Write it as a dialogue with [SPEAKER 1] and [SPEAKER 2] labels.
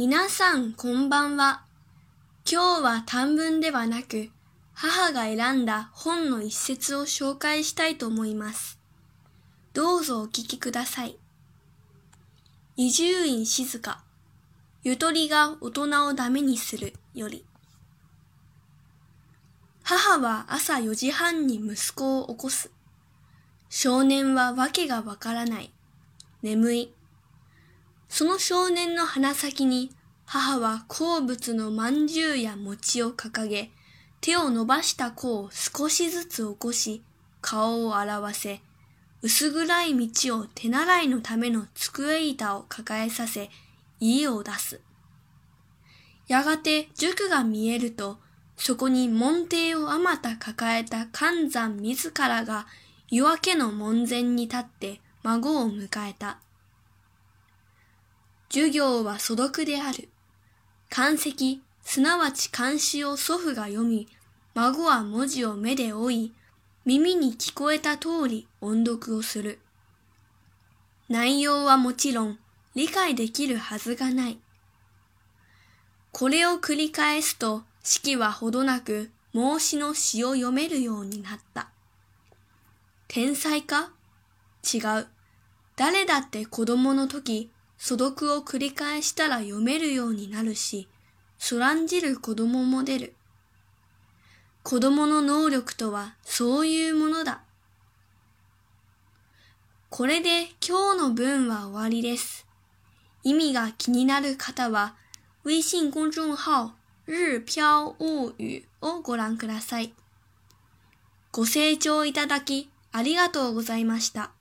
[SPEAKER 1] 皆さんこんばんは。今日は短文ではなく、母が選んだ本の一節を紹介したいと思います。どうぞお聞きください。伊集院静香、ゆとりが大人をダメにするより。母は朝4時半に息子を起こす。少年はわけがわからない。眠い。その少年の鼻先に母は好物のまんじゅうや餅を掲げ、手を伸ばした子を少しずつ起こし、顔を洗わせ、薄暗い道を手習いのための机板を抱えさせ、家を出す。やがて塾が見えると、そこに門弟をあまた抱えた寒山自らが夜明けの門前に立って孫を迎えた。授業は素読である。漢石、すなわち漢詩を祖父が読み、孫は文字を目で追い、耳に聞こえた通り音読をする。内容はもちろん理解できるはずがない。これを繰り返すと式はほどなく孟子の詩を読めるようになった。天才か？違う。誰だって子供の時素読を繰り返したら読めるようになるし、そらんじる子供も出る。子供の能力とはそういうものだ。これで今日の文は終わりです。意味が気になる方は、微信公众号、日飘物語をご覧ください。ご清聴いただきありがとうございました。